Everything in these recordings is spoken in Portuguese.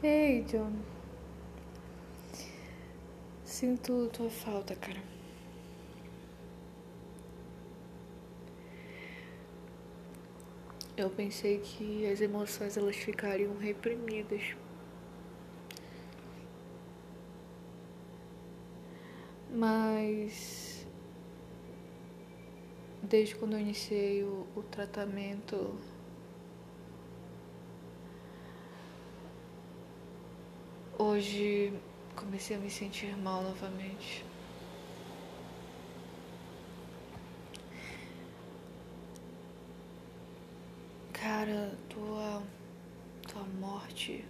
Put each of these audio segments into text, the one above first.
Ei, John. Sinto tua falta, cara. Eu pensei que as emoções elas ficariam reprimidas. Mas desde quando eu iniciei o, o tratamento hoje comecei a me sentir mal novamente. Cara, tua, tua morte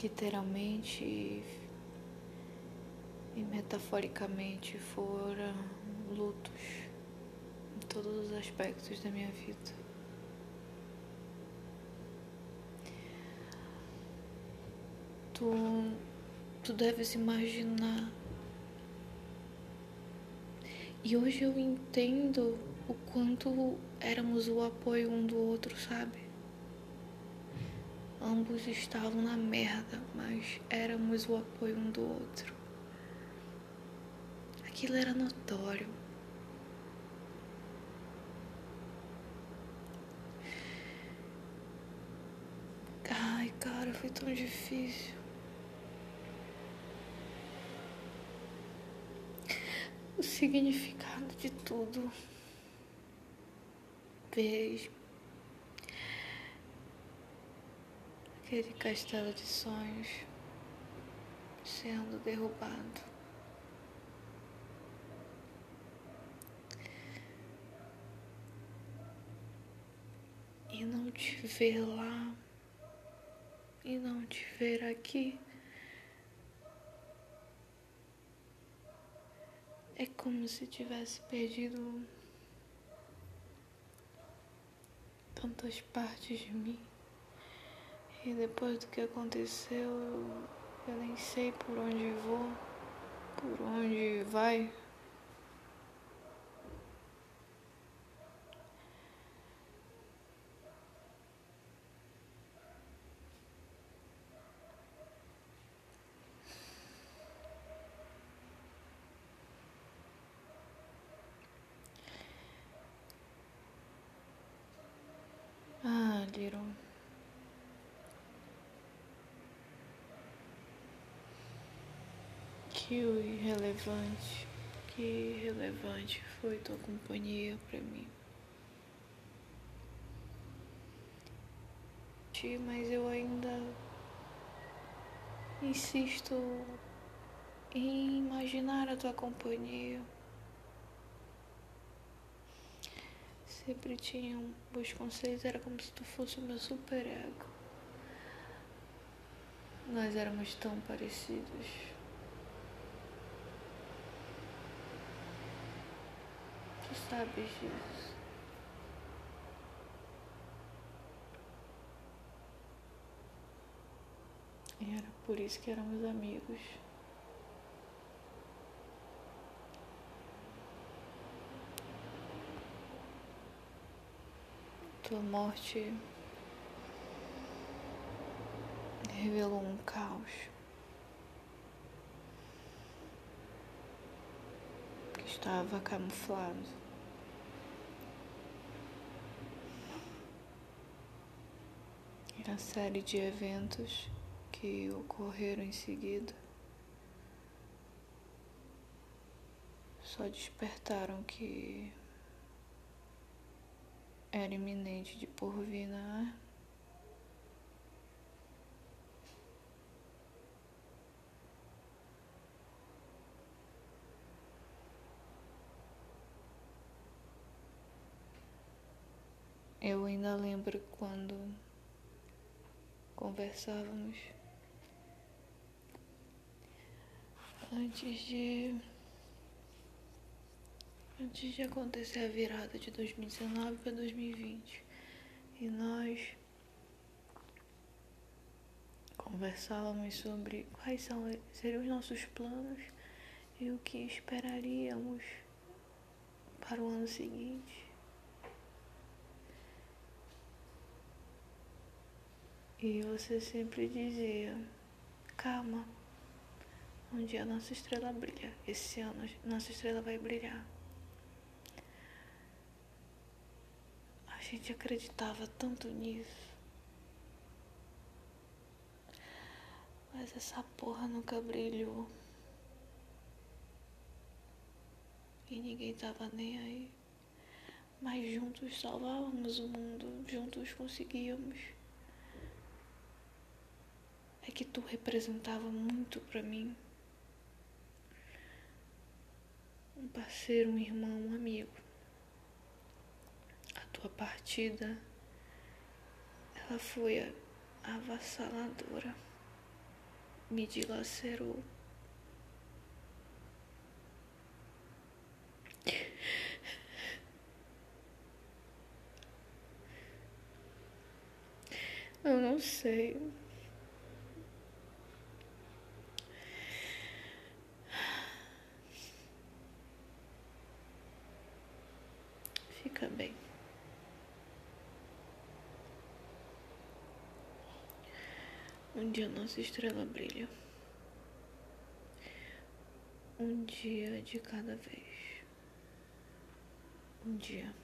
literalmente e metaforicamente foram lutos em todos os aspectos da minha vida. Tu, tu deves imaginar. E hoje eu entendo o quanto éramos o apoio um do outro, sabe? Ambos estavam na merda, mas éramos o apoio um do outro. Aquilo era notório. Ai, cara, foi tão difícil. O significado de tudo vez aquele castelo de sonhos sendo derrubado. E não te ver lá, e não te ver aqui. É como se tivesse perdido tantas partes de mim. E depois do que aconteceu, eu, nem sei por onde vou, por onde vai. Que irrelevante, que irrelevante foi tua companhia para mim. Mas eu ainda insisto em imaginar a tua companhia. Sempre tinham os conceitos, era como se tu fosse o meu super ego. Nós éramos tão parecidos. Tu sabes disso. E era por isso que éramos amigos. Tua morte revelou um caos que estava camuflado. Na série de eventos que ocorreram em seguida só despertaram que era iminente de por vir, né? Eu ainda lembro quando conversávamos antes de antes de acontecer a virada de 2019 para 2020. E nós conversávamos sobre quais são, seriam os nossos planos e o que esperaríamos para o ano seguinte. E você sempre dizia: calma, um dia nossa estrela brilha. Esse ano nossa estrela vai brilhar. A gente acreditava tanto nisso. Mas essa porra nunca brilhou. E ninguém tava nem aí. Mas juntos salvávamos o mundo, juntos conseguíamos. É que tu representava muito para mim. Um parceiro, um irmão, um amigo. A tua partida, ela foi avassaladora. Me dilacerou. Eu não sei. Um dia nossa estrela brilha. Um dia de cada vez. Um dia.